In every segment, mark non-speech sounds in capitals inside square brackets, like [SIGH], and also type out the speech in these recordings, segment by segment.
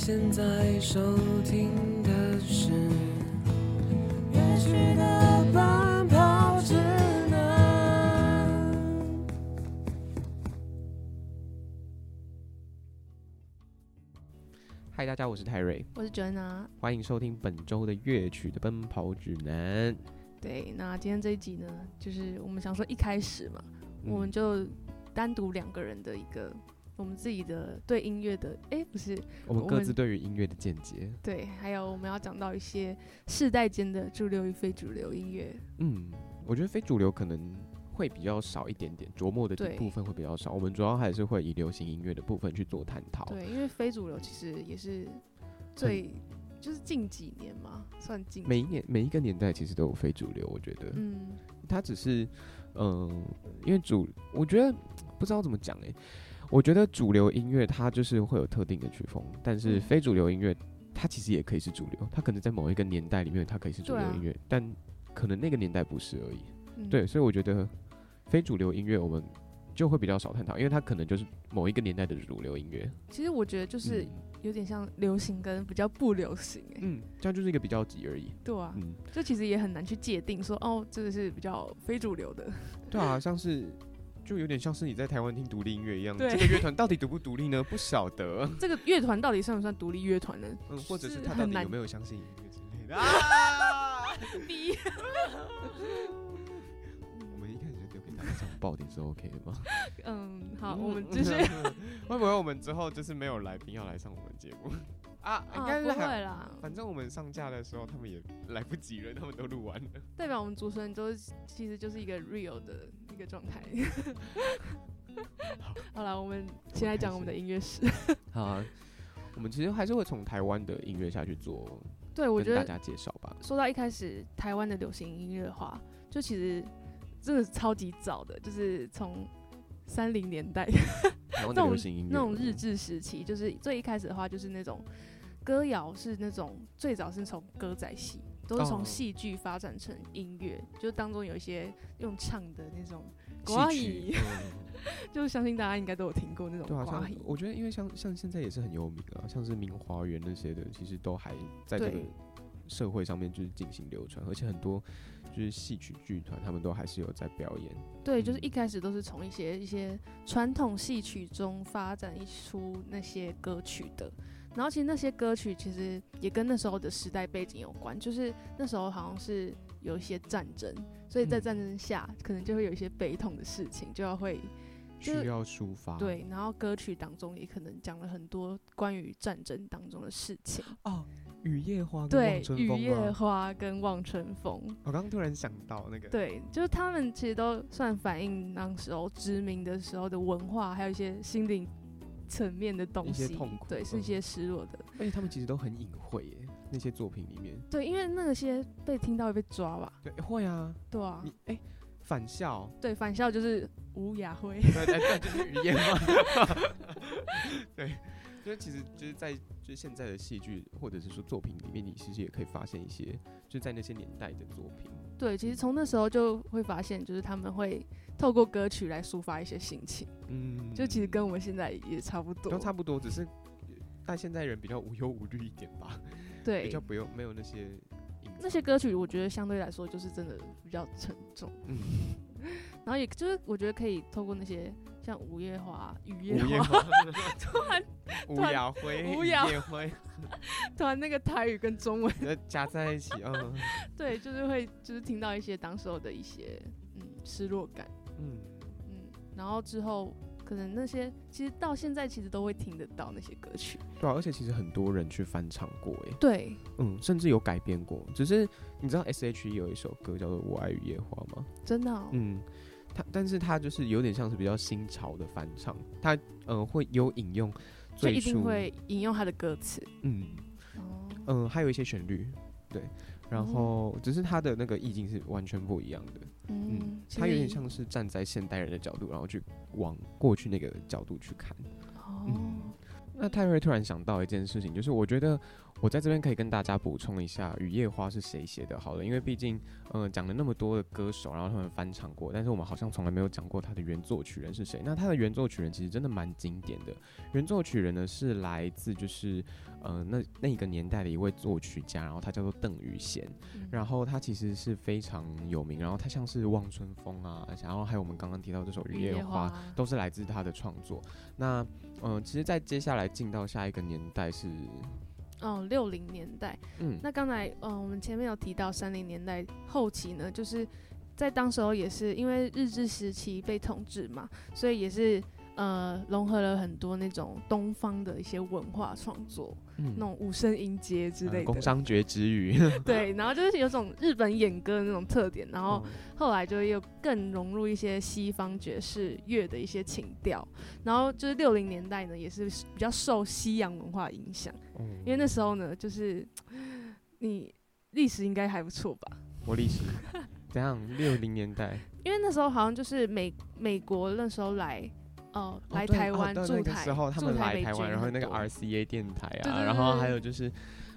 你现在收听的是《乐曲的奔跑指南》。嗨，大家，我是泰瑞，我是 Joanna。欢迎收听本周的乐曲的奔跑指南。对，那今天这一集呢，就是我们想说一开始嘛，嗯我们就单独两个人的一个我们自己的对音乐的，哎、不是我们各自对于音乐的见解。对，还有我们要讲到一些世代间的主流与非主流音乐。嗯，我觉得非主流可能会比较少一点点，琢磨的对部分会比较少。我们主要还是会以流行音乐的部分去做探讨。对，因为非主流其实也是最就是近几年嘛，算近每一年每一个年代其实都有非主流，我觉得嗯它只是，嗯、因为主，我觉得不知道怎么讲诶、我觉得主流音乐它就是会有特定的曲风，但是嗯非主流音乐它其实也可以是主流，它可能在某一个年代里面它可以是主流音乐，但可能那个年代不是而已。嗯对，所以我觉得非主流音乐我们就会比较少探讨，因为它可能就是某一个年代的主流音乐。其实我觉得就是嗯有点像流行跟比较不流行、哎、嗯，这样就是一个比较级而已。对啊，嗯，就其实也很难去界定说哦，这个是比较非主流的。对啊，像是就有点像是你在台湾听独立音乐一样，对这个乐团到底独不独立呢？不晓得。[LAUGHS] 这个乐团到底算不算独立乐团呢？嗯，或者是是他到底有没有相信音乐之类的 [LAUGHS] 啊？逼，[LAUGHS] 我们一开始就丢给大家这种爆点是 OK 的吗？嗯，好，我们就是。会不会我们之后就是没有来宾要来上我们节目啊？应啊，该是不会。啦，反正我们上架的时候，他们也来不及了，他们都录完了。[LAUGHS] 代表我们主持人都其实就是一个 real 的一个状态。[LAUGHS] 好了，我们先来讲我们的音乐史。[LAUGHS] 好啊，我们其实还是会从台湾的音乐下去做，对，我觉得大家介绍吧。说到一开始台湾的流行音乐的话，就其实真的超级早的，就是从三零年代。那种那种日治时期，就是最一开始的话，就是那种歌谣是那种最早是从歌仔戏，都是哦。从戏剧发展成音乐，就当中有一些用唱的那种国戏语。[LAUGHS] 就相信大家应该都有听过那种对啊，国语。像我觉得，因为像像现在也是很有名啊，像是明华园那些的，其实都还在这个社会上面就是进行流传，而且很多就是戏曲剧团，他们都还是有在表演。对，就是嗯一开始都是从一些一些传统戏曲中发展一出那些歌曲的。然后其实那些歌曲其实也跟那时候的时代背景有关，就是那时候好像是有一些战争，所以在嗯战争下可能就会有一些悲痛的事情，就要会就需要抒发，对，然后歌曲当中也可能讲了很多关于战争当中的事情。哦，雨夜花跟对望，春雨夜？花跟望春风，我刚刚突然想到那个，对，就是他们其实都算反映那时候殖民的时候的文化，还有一些心灵层面的东一些西。痛苦对，是一嗯些失落的。而且他们其实都很隐晦耶，那些作品里面，对，因为那些被听到会被抓吧？对，会啊，对啊你，哎、返校，对，返校就是吴雅辉。对对对，就是语言嘛。[LAUGHS] 对，就是其实就是在就是现在的戏剧或者是说作品里面，你其实也可以发现一些就在那些年代的作品。对，其实从那时候就会发现，就是他们会透过歌曲来抒发一些心情，嗯，就其实跟我们现在也差不多都。差不多，只是但现在人比较无忧无虑一点吧，[LAUGHS] 对比较，不用没有那些那些歌曲我觉得相对来说就是真的比较沉重，嗯，[LAUGHS] 然后也就是我觉得可以透过那些像午夜花、雨夜叶 [LAUGHS] 花，花、突然吴雅辉、吴雅叶辉，突然那个台语跟中文，[LAUGHS] 呃加在一起，嗯 [LAUGHS] 对，就是会就是听到一些当时候的一些嗯失落感，嗯，嗯，然后之后可能那些其实到现在其实都会听得到那些歌曲，对啊，而且其实很多人去翻唱过，哎，对，嗯，甚至有改编过。只是你知道 S.H.E 有一首歌叫做《我爱雨夜花》吗？真的、哦，嗯，他但是他就是有点像是比较新潮的翻唱，他嗯、呃会有引用就一最初定会引用他的歌词，嗯哦，嗯、还有一些旋律，对，然后只是他的那个意境是完全不一样的，嗯他有点像是站在现代人的角度，然后去往过去那个角度去看。哦。嗯那泰瑞突然想到一件事情，就是我觉得我在这边可以跟大家补充一下，《雨夜花》是谁写的？好了，因为毕竟，嗯、讲了那么多的歌手，然后他们翻唱过，但是我们好像从来没有讲过他的原作曲人是谁。那他的原作曲人其实真的蛮经典的，原作曲人呢是来自就是，呃，那那一个年代的一位作曲家，然后他叫做邓宇贤，嗯然后他其实是非常有名，然后他像是望春风啊，然后还有我们刚刚提到这首《雨夜花》，都是来自他的创作。那嗯、呃其实，在接下来进到下一个年代是，哦，六零年代。嗯，那刚才，嗯、我们前面有提到三零年代后期呢，就是在当时候也是因为日治时期被统治嘛，所以也是呃融合了很多那种东方的一些文化创作，嗯那种五声音阶之类的。呃工商绝之语，对，然后就是有种日本演歌的那种特点，然后嗯后来就又更融入一些西方爵士乐的一些情调，然后就是六零年代呢，也是比较受西洋文化影响，嗯因为那时候呢，就是你历史应该还不错吧？我历史 [LAUGHS] 怎样？六零年代因为那时候好像就是美美国那时候来，哦，来台湾驻台，时候他们来台湾，然后那个 RCA 电台啊，然后还有就是。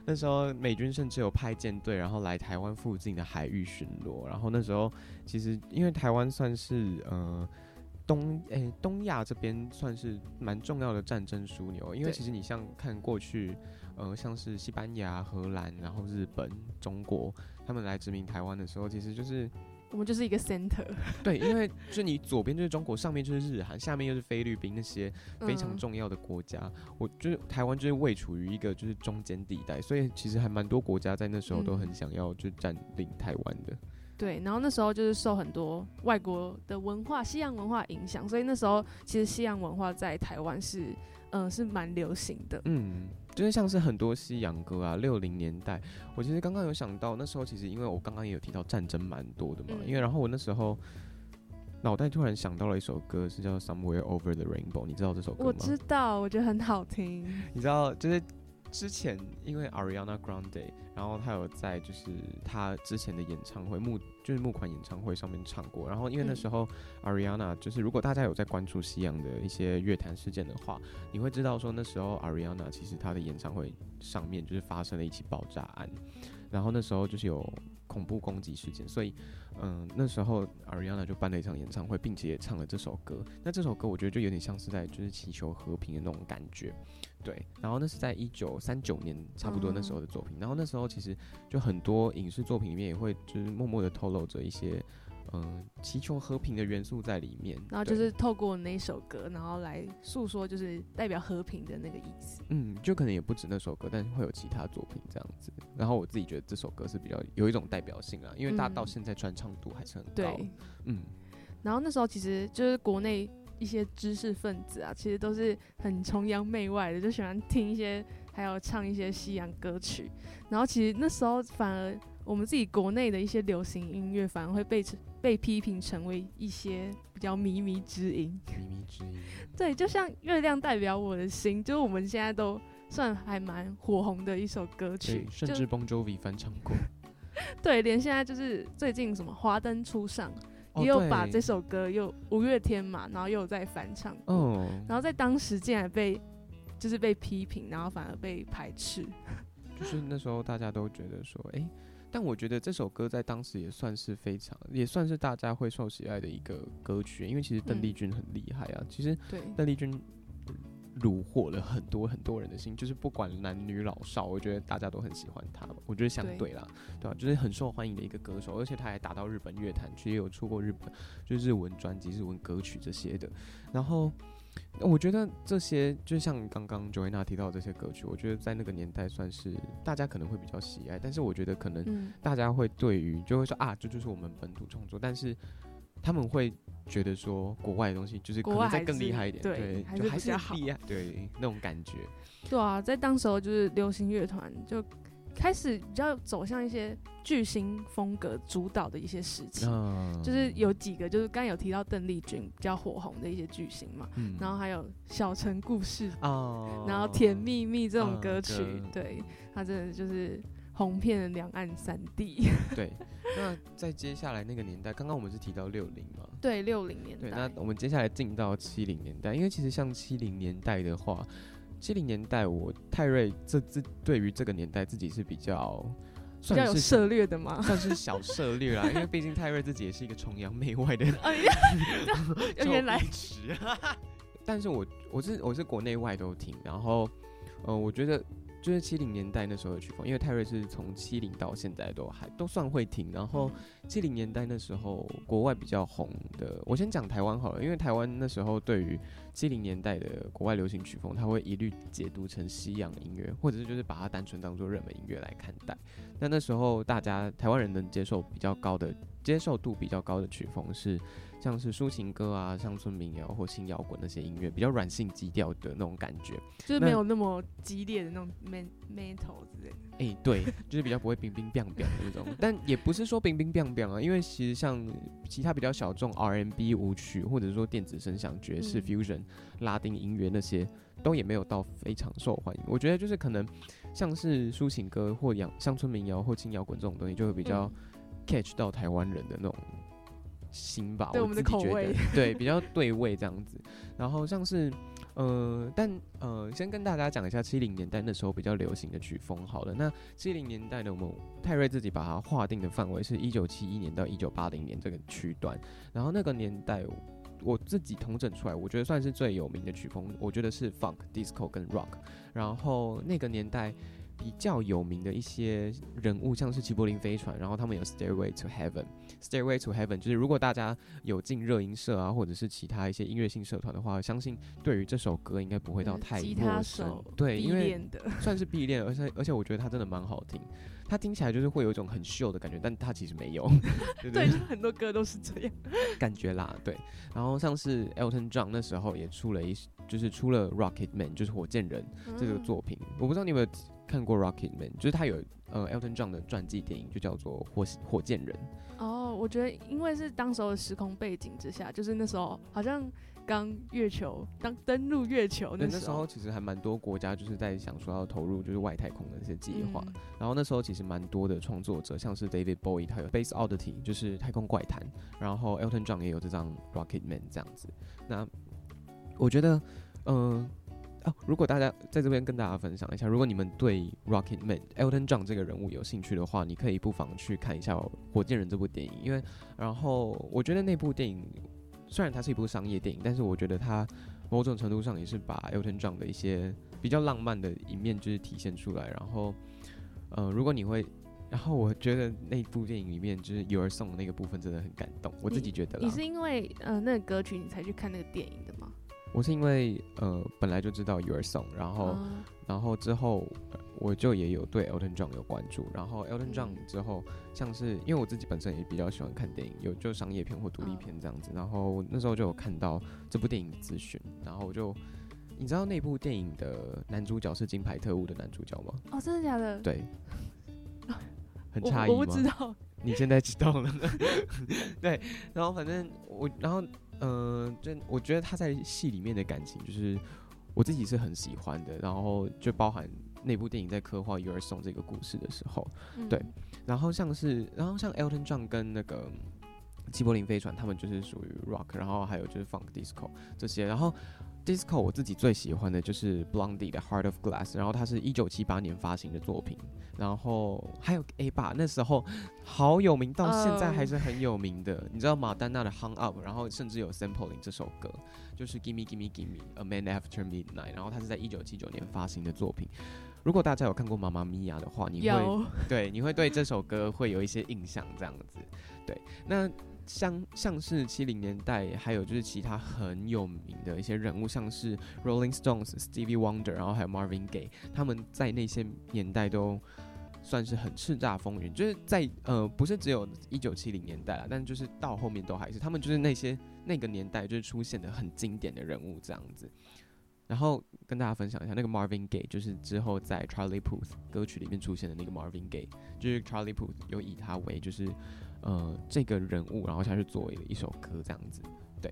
那时候美军甚至有派舰队，然后来台湾附近的海域巡逻。然后那时候其实因为台湾算是呃东诶、东亚这边算是蛮重要的战争枢纽，因为其实你像看过去呃像是西班牙、荷兰，然后日本、中国他们来殖民台湾的时候，其实就是我们就是一个 center，对，因为就你左边就是中国，上面就是日韩，下面又是菲律宾那些非常嗯重要的国家。我就是台湾就是位处于一个就是中间地带，所以其实还蛮多国家在那时候都很嗯想要就占领台湾的。对，然后那时候就是受很多外国的文化、西洋文化影响，所以那时候其实西洋文化在台湾是，嗯、是蛮流行的。嗯，就是像是很多西洋歌啊，六零年代，我其实刚刚有想到，那时候其实因为我刚刚也有提到战争蛮多的嘛，嗯因为然后我那时候脑袋突然想到了一首歌，是叫《Somewhere Over the Rainbow》，你知道这首歌吗？我知道，我觉得很好听。你知道，就是之前因为 Ariana Grande，然后他有在就是他之前的演唱会募就是募款演唱会上面唱过，然后因为那嗯时候 Ariana 就是如果大家有在关注西洋的一些乐坛事件的话，你会知道说那时候 Ariana 其实她的演唱会上面就是发生了一起爆炸案，然后那时候就是有恐怖攻击事件，所以嗯那时候 Ariana 就办了一场演唱会，并且也唱了这首歌。那这首歌我觉得就有点像是在就是祈求和平的那种感觉。对，然后那是在一九三九年差不多那时候的作品，然后那时候其实就很多影视作品里面也会就是默默的透露着一些嗯祈求和平的元素在里面，然后就是透过那首歌，然后来诉说就是代表和平的那个意思。嗯，就可能也不止那首歌，但是会有其他作品这样子。然后我自己觉得这首歌是比较有一种代表性啊，因为大家到嗯现在传唱度还是很高。对，嗯，然后那时候其实就是国内一些知识分子啊，其实都是很崇洋媚外的，就喜欢听一些还有唱一些西洋歌曲。然后其实那时候反而我们自己国内的一些流行音乐，反而会被被批评成为一些比较靡靡之音。靡靡之音。[LAUGHS] 对，就像月亮代表我的心，就是我们现在都算还蛮火红的一首歌曲，，甚至 Bon Jovi 翻唱过。[LAUGHS] 对，连现在就是最近什么华灯初上，哦也有把这首歌又五月天嘛，然后又有在翻唱然后在当时竟然被就是被批评，然后反而被排斥。[LAUGHS] 就是那时候大家都觉得说，哎、但我觉得这首歌在当时也算是非常，也算是大家会受喜爱的一个歌曲，因为其实邓丽嗯君很厉害啊。其实，邓丽君虏获了很多很多人的心，就是不管男女老少，我觉得大家都很喜欢他。我觉得相对啦，对吧、就是很受欢迎的一个歌手，而且他还打到日本乐坛去，也有出过日本就日文专辑、日文歌曲这些的。然后我觉得这些就像刚刚 Joanna 提到这些歌曲，我觉得在那个年代算是大家可能会比较喜爱，但是我觉得可能，大家会对于就会说啊，这就是我们本土创作，但是他们会觉得说国外的东西就是可能再更厉害一点，对就是还是比较好厉害，对那种感觉。对啊，在当时候就是流行乐团就开始比较走向一些巨星风格主导的一些事情。嗯就是有几个，就是刚刚有提到邓丽君比较火红的一些巨星嘛，嗯然后还有《小城故事》哦，然后《甜蜜蜜》这种嗯歌曲，歌对，它真的就是红遍了两岸三地。[LAUGHS] 对。那在接下来那个年代，刚刚我们是提到六零嘛，对，六零年对，代那，我们接下来进到七零年代，因为其实像七零年代的话，七零年代，我泰瑞这这对于这个年代自己是比较比较算是有涉猎的吗？算是小涉猎啦，因为毕竟泰瑞自己也是一个崇洋媚外的人。[LAUGHS] 哎呀，[LAUGHS] 原来臭屁池但是我我是我是国内外都听，然后呃，我觉得就是七零年代那时候的曲风，因为泰瑞是从七零到现在都还都算会听，然后七零年代那时候国外比较红的，我先讲台湾好了，因为台湾那时候对于七零年代的国外流行曲风，它会一律解读成西洋音乐，或者是就是把它单纯当做热门音乐来看待。那那时候大家台湾人能接受比较高的接受度比较高的曲风是像是抒情歌啊、乡村民谣或新摇滚那些音乐，比较软性基调的那种感觉。就是没有那么激烈的那种 man metal 之类的。哎、对，就是比较不会冰冰冰冰的那种，但也不是说冰冰冰冰啊，因为其实像其他比较小众 R&B 舞曲，或者说电子声响、爵士、嗯 fusion、拉丁音乐那些，都也没有到非常受欢迎。我觉得就是可能像是抒情歌或洋乡村民谣或轻摇滚这种东西，就会比较嗯 catch 到台湾人的那种心吧，对我们的自己觉得口味对，比较对味这样子。然后像是呃，但呃，先跟大家讲一下七零年代那时候比较流行的曲风好了。那七零年代呢，我们泰瑞自己把它划定的范围是一九七一年到一九八零年这个区段。然后那个年代，我自己统整出来，我觉得算是最有名的曲风，我觉得是 funk、disco 跟 rock。然后那个年代。比较有名的一些人物，像是齐柏林飞船，然后他们有 Stairway to Heaven。Stairway to Heaven 就是如果大家有进热音社啊，或者是其他一些音乐性社团的话，相信对于这首歌应该不会到太陌生手。对，因为，算是必练，而且而且我觉得它真的蛮好听。它听起来就是会有一种很秀的感觉，但它其实没有，[LAUGHS] 对不对，就很多歌都是这样。感觉啦，对。然后像是 Elton John 那时候也出了一，就是出了 Rocket Man，就是火箭人这个嗯作品。我不知道你有没有看过 Rocket Man，就是他有呃 Elton John 的传记电影，就叫做火火箭人。哦，我觉得因为是当时候的时空背景之下，就是那时候好像刚月球刚登陆月球，那时那时候其实还蛮多国家就是在想说要投入就是外太空的一些计划。嗯然后那时候其实蛮多的创作者，像是 David Bowie，他有 Base Oddity，就是太空怪谈，然后 Elton John 也有这张 Rocket Man 这样子。那我觉得，嗯、哦，如果大家在这边跟大家分享一下，如果你们对 Rocket Man Elton John 这个人物有兴趣的话，你可以不妨去看一下《火箭人》这部电影，因为然后我觉得那部电影虽然它是一部商业电影，但是我觉得它某种程度上也是把 Elton John 的一些比较浪漫的一面就是体现出来。然后，呃，如果你会，然后我觉得那部电影里面就是 Your Song 的那个部分真的很感动，我自己觉得啦。你是因为呃那个歌曲你才去看那个电影的吗？我是因为呃本来就知道 Your Song，然后、哦然后之后呃我就也有对 Elton John 有关注，然后 Elton John 嗯之后像是因为我自己本身也比较喜欢看电影，有就商业片或独立嗯片这样子，然后那时候就有看到这部电影的资讯，然后我就你知道那部电影的男主角是金牌特务的男主角吗？哦，真的假的？对，[LAUGHS] 很诧异吗？我不知道。你现在知道了，[LAUGHS] 对，然后反正我，然后嗯、呃，就我觉得他在戏里面的感情，就是我自己是很喜欢的，然后就包含那部电影在刻画 Your Song 这个故事的时候，嗯对。然后像是，然后像 Elton John 跟那个齐柏林飞船，他们就是属于 rock，然后还有就是 funk disco 这些，然后 disco 我自己最喜欢的就是 Blondie 的 Heart of Glass，然后它是一九七八年发行的作品，然后还有 A 吧，那时候好有名，到现在还是很有名的。你知道马丹娜的 Hung Up，然后甚至有 sampling 这首歌，就是 Gimme Gimme Gimme A Man After Midnight，然后它是在一九七九年发行的作品。如果大家有看过《妈妈咪呀》的话，你会对，你会对这首歌会有一些印象，这样子。对，那像像是七零年代，还有就是其他很有名的一些人物，像是 Rolling Stones、Stevie Wonder，然后还有 Marvin Gaye，他们在那些年代都算是很叱咤风云，就是在呃不是只有一九七零年代了，但就是到后面都还是他们就是那些那个年代就是出现的很经典的人物这样子。然后跟大家分享一下，那个 Marvin Gaye 就是之后在 Charlie Puth 歌曲里面出现的那个 Marvin Gaye，就是 Charlie Puth 有以他为就是呃这个人物，然后下去作为一首歌这样子，对。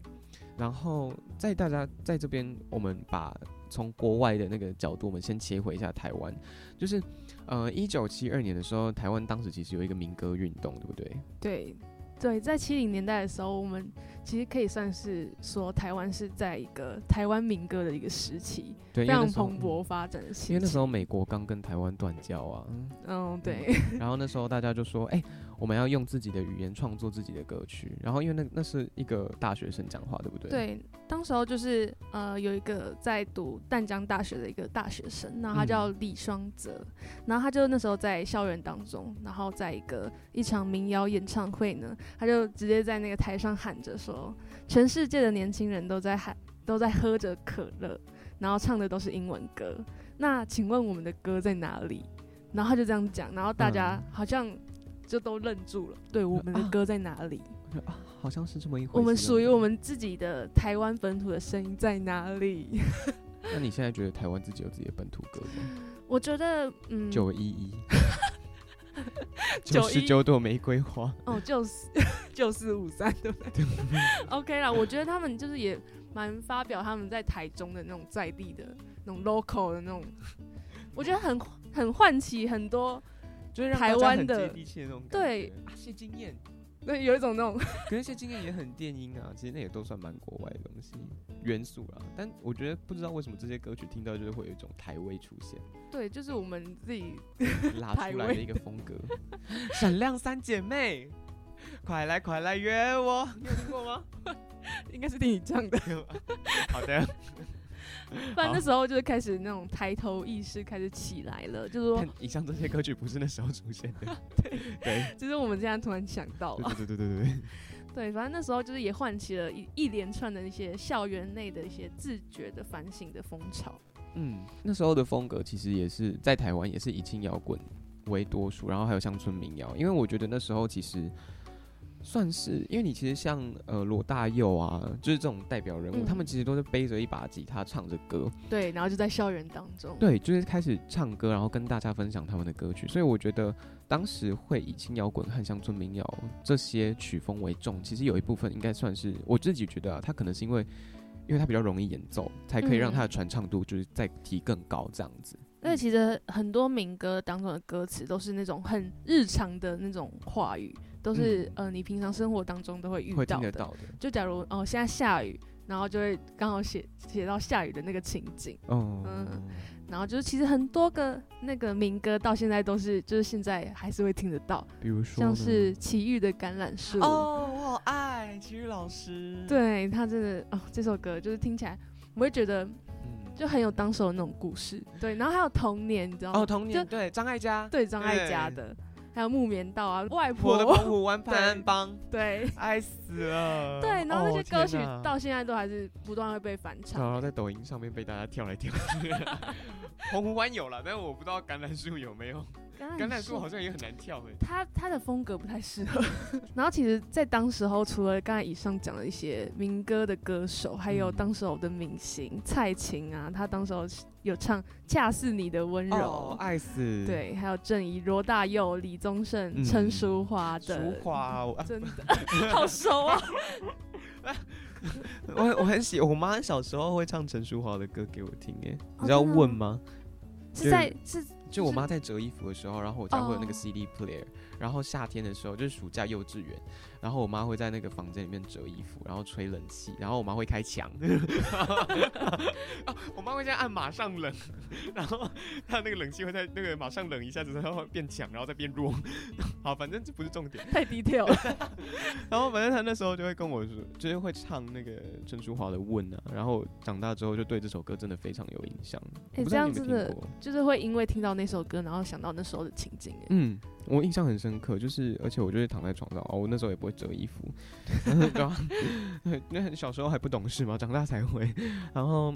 然后在大家在这边，我们把从国外的那个角度，我们先切回一下台湾，就是呃一九七二年的时候，台湾当时其实有一个民歌运动，对不对？对，对，在七零年代的时候，我们其实可以算是说台湾是在一个台湾民歌的一个时期，对，非常蓬勃发展的时期。因为那时候美国刚跟台湾断交啊，嗯，对，然后那时候大家就说，哎、我们要用自己的语言创作自己的歌曲。然后因为那那是一个大学生讲话，对不对？。对，当时候就是呃有一个在读淡江大学的一个大学生，然后他叫嗯李双泽，然后他就那时候在校园当中，然后在一个一场民谣演唱会呢，他就直接在那个台上喊着说，全世界的年轻人都在喊，都在喝着可乐，然后唱的都是英文歌，那请问我们的歌在哪里？然后他就这样讲，然后大家嗯好像就都愣住了，对，我们的啊歌在哪里？我说啊，好像是这么一回事。我们属于我。们自己的台湾本土的声音在哪里？[LAUGHS] 那你现在觉得台湾自己有自己的本土歌吗？我觉得，嗯，九一一，九九十九朵玫瑰花。哦，就是九四 [LAUGHS] 五三，对不对？OK 啦，我觉得他们就是也蛮发表他们在台中的那种在地的那种 local 的那种，我觉得很很唤起很多，就是让台湾的很接地气的那种感对觉啊，谢金燕，那，有一种那种，可是谢经验也很电音啊，[LAUGHS] 其实那也都算蛮国外的东西元素啦。但我觉得不知道为什么这些歌曲听到就是会有一种台味出现，对，就是我们自己拉出来的一个风格。闪亮三姐妹，快来快来约我，你有听过吗？[LAUGHS] 应该是听你唱的，[LAUGHS] 好的，[LAUGHS] 不然那时候就是开始那种抬头意识开始起来了，就是说，以上这些歌曲不是那时候出现的。[LAUGHS] 对 [LAUGHS] 就是我们现在突然想到了。对对对对对对。对，反正那时候就是也唤起了一一连串的一些校园内的一些自觉的反省的风潮。嗯，那时候的风格其实也是在台湾也是以轻摇滚为多数，然后还有乡村民谣。因为我觉得那时候其实算是，因为你其实像呃罗大佑啊，就是这种代表人物，嗯他们其实都是背着一把吉他唱着歌，对，然后就在校园当中。对，就是开始唱歌，然后跟大家分享他们的歌曲。所以我觉得当时会以轻摇滚和乡村民谣这些曲风为重，其实有一部分应该算是我自己觉得啊，他可能是因为。因为他比较容易演奏，才可以让嗯它的传唱度就是再提更高，这样子。而且其实很多民歌当中的歌词都是那种很日常的那种话语，都是、嗯呃你平常生活当中都会遇到的。听得到的。就假如哦现在下雨，然后就会刚好写写到下雨的那个情景，哦，嗯然后就是其实很多个那个民歌到现在都是就是现在还是会听得到，比如说像是奇遇的橄榄树。哦，我好爱体育老师。，对他真的哦，这首歌就是听起来我会觉得嗯，就很有当时候的那种故事。对，然后还有童年，你知道吗？哦，童年对张艾嘉，对张艾嘉的，还有木棉道啊，外婆的，澎湖湾潘安帮，对 [LAUGHS] 爱死了。对，然后那些哦歌曲到现在都还是不断会被翻唱然。后在抖音上面被大家跳来跳去。[LAUGHS] 澎湖湾有了，但是我不知道橄榄树有没有。橄榄树好像也很难跳诶。他他的风格不太适合。[LAUGHS] 然后其实，在当时候，除了刚才以上讲的一些民歌的歌手，还有嗯当时候的明星蔡琴啊，他当时候有唱《恰似你的温柔》哦，爱死。，对，还有郑怡、罗大佑、李宗盛、嗯陈淑桦淑的，华，我 [LAUGHS] 真的 [LAUGHS] 好熟啊！我我很喜，我妈小时候会唱陈淑桦的歌给我听诶。哦你知道问吗？是在是就我妈在折衣服的时候，然后我家会有那个哦。CD player，、然后夏天的时候就是暑假幼稚园，然后我妈会在那个房间里面折衣服，然后吹冷气，然后我妈会开墙，[LAUGHS] 啊，我妈会这样按马上冷，然后她那个冷气会在那个马上冷一下子，然后变强，然后再变弱。[LAUGHS] 好，反正这不是重点。太 detail 了。[LAUGHS] 然后反正她那时候就会跟我说，就是会唱那个陈淑桦的《问》啊，然后长大之后就对这首歌真的非常有印象。我哎这样真的？就是会因为听到那首歌，然后想到那时候的情景。哎，嗯，我印象很深刻，就是而且我就是躺在床上，哦，我那时候也不会折衣服，[LAUGHS] 对啊，那小时候还不懂事嘛，长大才会。然后，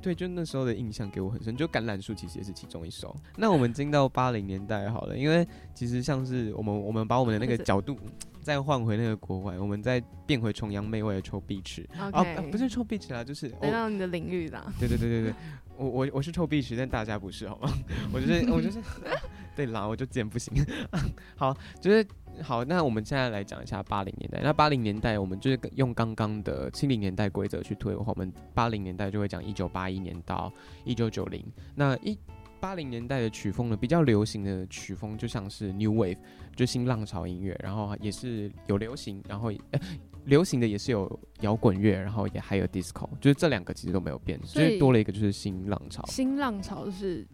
对，就那时候的印象给我很深，就橄榄树其实也是其中一首。那我们进到八零年代好了，因为其实像是我们我们把我们的那个是角度再换回那个国外，我们再变回崇洋媚外的臭碧池。啊不是臭碧池啦，就是我回到你的领域啦。对对对对对，我我我是臭碧池，但大家不是好吗？[LAUGHS] 我就是我就是，对啦，我就贱不行。[LAUGHS] 好，就是好，那我们现在来讲一下八零年代。那八零年代，我们就是用刚刚的七零年代规则去推的话，我们八零年代就会讲一九八一年到一九九零。那一八零年代的曲风呢，比较流行的曲风就像是 New Wave，就新浪潮音乐，然后也是有流行，然后、呃、流行的也是有摇滚乐，然后也还有 disco，就是这两个其实都没有变，所以就是多了一个就是新浪潮。新浪潮是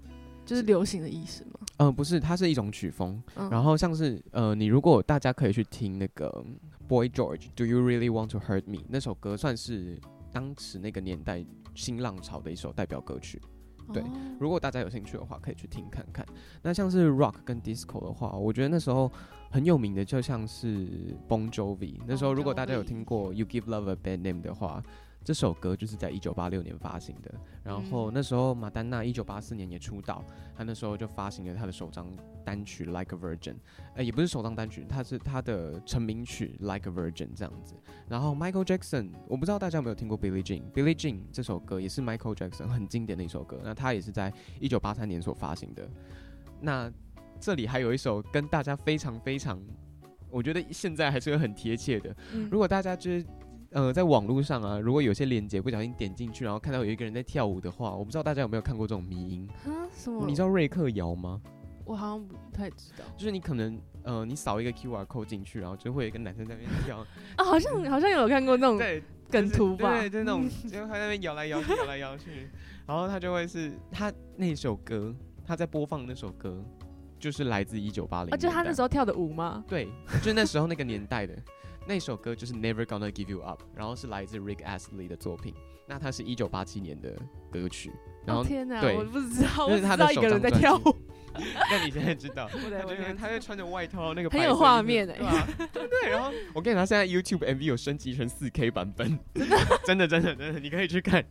就是流行的意思吗？嗯、不是，它是一种曲风，嗯，然后像是呃，你如果大家可以去听那个 Boy George，Do You Really Want to Hurt Me 那首歌，算是当时那个年代新浪潮的一首代表歌曲。对哦如果大家有兴趣的话，可以去听看看。那像是 rock 跟 disco 的话，我觉得那时候很有名的，就像是 Bon Jovi。那时候如果大家有听过 You Give Love a Bad Name 的话，这首歌就是在一九八六年发行的。然后嗯那时候马丹娜一九八四年也出道，她那时候就发行了她的首张单曲《Like a Virgin》，呃，也不是首张单曲，它是她的成名曲《Like a Virgin》这样子。然后 Michael Jackson，我不知道大家有没有听过 Billie Jean。Billie Jean 这首歌也是 Michael Jackson 很经典的一首歌，那他也是在一九八三年所发行的。那这里还有一首跟大家非常非常，我觉得现在还是会很贴切的。嗯如果大家就是呃在网络上啊，如果有些链接不小心点进去，然后看到有一个人在跳舞的话，我不知道大家有没有看过这种迷音？啊什么？你知道瑞克摇吗？我好像不太知道就是你可能呃你扫一个 QR code 进去，然后就会有一个男生在那边跳，[LAUGHS] 啊，好像 [LAUGHS] 好像有看过那种对，梗图吧？对，就是那种，[LAUGHS] 就他在那边摇来摇去，摇来摇去，然后他就会是他那首歌，他在播放那首歌，就是来自一九八零，啊，就他那时候跳的舞吗？对，就是那时候那个年代的那首歌，就是 Never Gonna Give You Up，然后是来自 Rick Astley 的作品，那它是一九八七年的歌曲，然后哦天哪，对我不知道，我只知道一个人在跳舞，[LAUGHS] 那你现在知道，他在穿着外套，那个很有画面的欸。对啊。对对。然后 [LAUGHS] 我跟你讲，他现在 YouTube MV 有升级成4 K 版本，真的？[LAUGHS] 真的真的真的，你可以去看。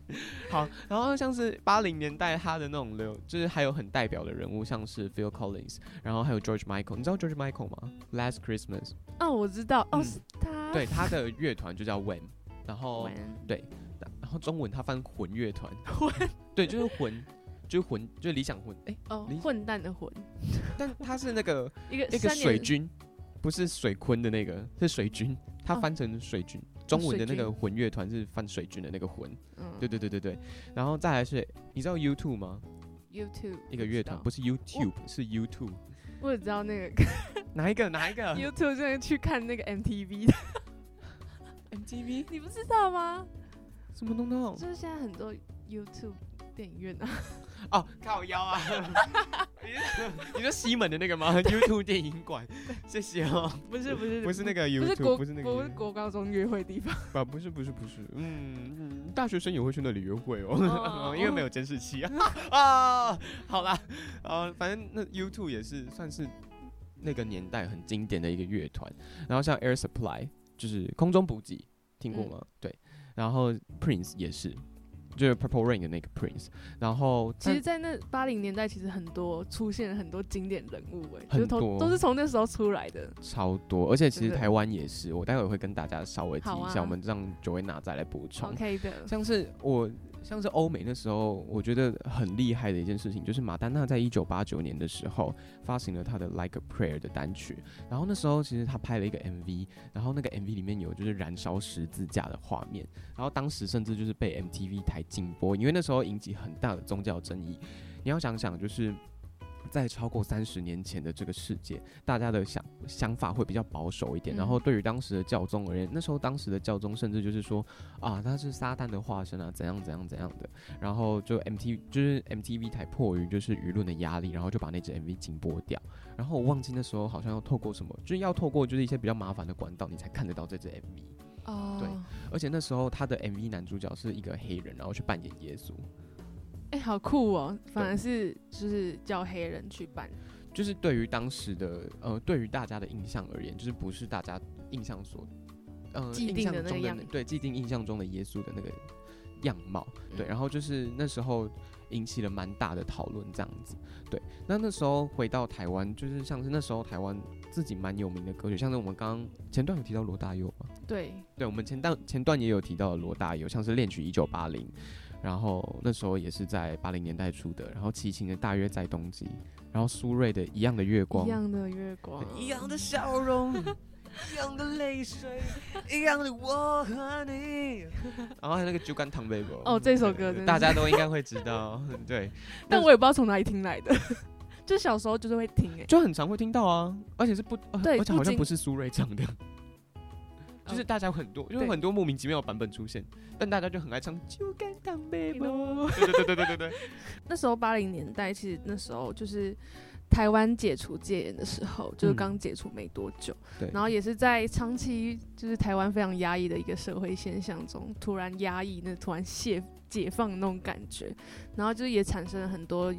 好，然后像是八零年代他的那种流，就是还有很代表的人物，像是 Phil Collins，然后还有 George Michael，你知道 George Michael 吗？Last Christmas，哦，我知道，哦，嗯是他，对，他的乐团就叫 When，然后对然后中文他翻混乐团，混，对，就是混。就是混，就是理想混，哎、哦理，混蛋的混，但他是那个 [LAUGHS] 一个那个三年水军，不是水坤的那个，是水军，他哦翻成水军。中文的那水军个混乐团是翻水军的那个混，嗯，对对对对对。然后再来是，你知道 YouTube 吗？，YouTube 一个乐团，不是 YouTube，是 YouTube。我只知道那个 [LAUGHS] 哪一个？哪一个 [LAUGHS] YouTube 真的去看那个 MTV 的，？MTV 你不知道吗？什么东东？就是现在很多 YouTube 电影院啊，哦，靠腰啊！[LAUGHS] 你说西门的那个吗？YouTube 电影馆，谢谢哦。不是不是不是那个 YouTube，不是那个不是国高中约会地方，啊，不是不是不是，嗯嗯，大学生也会去那里约会哦，哦 [LAUGHS] 因为没有监视器啊。[LAUGHS] 啊，好啦，啊，反正那 YouTube 也是算是那个年代很经典的一个乐团。然后像 Air Supply 就是空中补给，听过吗？对，然后 Prince 也是，就是 Purple Rain 的那个 Prince。然后其实，在那八零年代，其实很多出现了很多经典人物、哎，就是都是从那时候出来的。超多，而且其实台湾也是，我待会会跟大家稍微提一下，啊我们让九维娜再来补充。OK 的，像是我，像是欧美那时候，我觉得很厉害的一件事情，就是马丹娜在一九八九年的时候发行了她的《Like a Prayer》的单曲，然后那时候其实她拍了一个 MV，然后那个 MV 里面有就是燃烧十字架的画面，然后当时甚至就是被 MTV 台禁播，因为那时候引起很大的宗教争议。你要想想，就是。在超过三十年前的这个世界，大家的想想法会比较保守一点。嗯然后对于当时的教宗而言，那时候当时的教宗甚至就是说，啊，他是撒旦的化身啊，怎样怎样怎样的。然后就 MTV 就是 MTV 台迫于就是舆论的压力，然后就把那支 MV 禁播掉。然后我忘记那时候好像要透过什么，就是要透过就是一些比较麻烦的管道，你才看得到这支 MV。哦，对而且那时候他的 MV 男主角是一个黑人，然后去扮演耶稣。哎、好酷哦！反而是就是叫黑人去办，就是对于当时的呃，对于大家的印象而言，就是不是大家印象所呃既定的那个样对既定印象中的耶稣的那个样貌，对，嗯然后就是那时候引起了蛮大的讨论，这样子，对。那那时候回到台湾，就是像是那时候台湾自己蛮有名的歌曲，像是我们刚刚前段有提到罗大佑嘛，对，对，我们前段前段也有提到罗大佑，像是恋曲一九八零，然后那时候也是在八零年代出的，然后齐秦的大约在冬季，然后苏芮的一样的月光一，样的月光，一样的笑容，[LAUGHS] 一样的泪水，[LAUGHS] 一样的我和你。[LAUGHS] 然后还有那个酒干糖贝果，哦这首歌大家都应该会知道，对，但我也不知道从哪里听来的，就小时候就是会听哎、就很常会听到啊，而且是不，呃对而且好像不是苏芮唱的。就是哦大家有很多，因为很多莫名其妙的版本出现，但大家就很爱唱《酒干糖贝果》。哦对对对对对对对。[LAUGHS] 那时候八零年代，其实那时候就是台湾解除戒严的时候，就是嗯刚解除没多久，对然后也是在长期就是台湾非常压抑的一个社会现象中，突然压抑，那突然解解放那种感觉，然后就是也产生了很多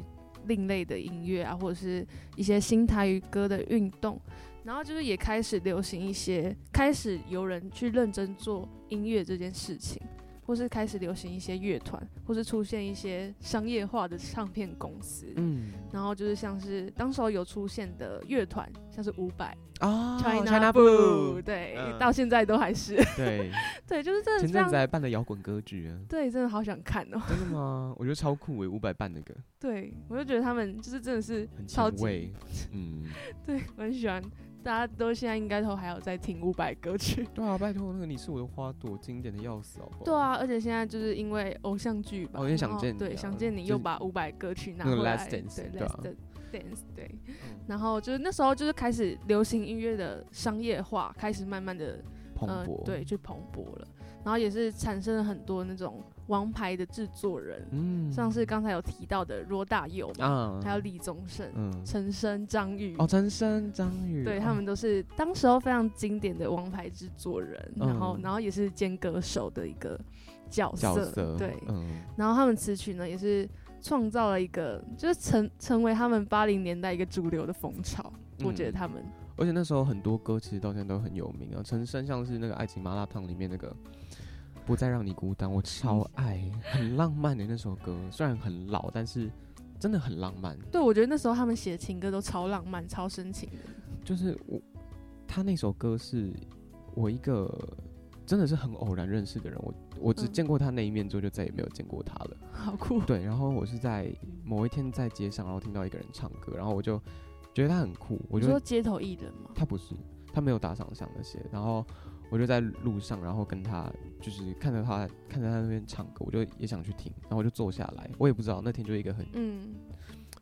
另类的音乐啊，或者是一些新台语歌的运动。然后就是也开始流行一些，开始有人去认真做音乐这件事情，或是开始流行一些乐团，或是出现一些商业化的唱片公司。嗯然后就是像是当时候有出现的乐团，像是伍佰、啊 China Blue Blue，对，嗯到现在都还是 [LAUGHS] 对，[LAUGHS] 对，就是真的前阵子还办了摇滚歌剧啊，对，真的好想看哦。真的吗？我觉得超酷诶，五百办那个对，我就觉得他们就是真的是很超级前卫，嗯，[LAUGHS] 对，我很喜欢。大家都现在应该都还有在听伍佰歌曲。对啊，拜托那个你是我的花朵，经典的要死，好不好？对啊，而且现在就是因为偶像剧吧，对，想见你啊想见你又把伍佰歌曲拿那个回来对，Last Dance，对。嗯然后就是那时候就是开始流行音乐的商业化，开始慢慢的蓬勃，对，去蓬勃了。然后也是产生了很多那种王牌的制作人，嗯。像是刚才有提到的罗大佑嘛，啊，还有李宗盛、嗯，陈升、张宇。哦，陈升、张宇，对哦。他们都是当时候非常经典的王牌制作人，然后嗯然后也是兼歌手的一个角色，对，嗯，然后他们词曲呢也是创造了一个，就是成成为他们八零年代一个主流的风潮。我觉得嗯他们。而且那时候很多歌其实到现在都很有名啊，陈升像是那个《爱情麻辣烫》里面那个。不再让你孤单，我超爱，很浪漫的那首歌，虽然很老，但是真的很浪漫。对我觉得那时候他们写的情歌都超浪漫、超深情的。就是我，他那首歌是我一个真的是很偶然认识的人，我我只嗯见过他那一面之后，就再也没有见过他了。好酷，对，然后我是在某一天在街上，然后听到一个人唱歌，然后我就觉得他很酷，我就说街头艺人吗？他不是，他没有打赏像那些，然后我就在路上，然后跟他就是看着他看着他那边唱歌，我就也想去听，然后我就坐下来，我也不知道那天就一个很，嗯，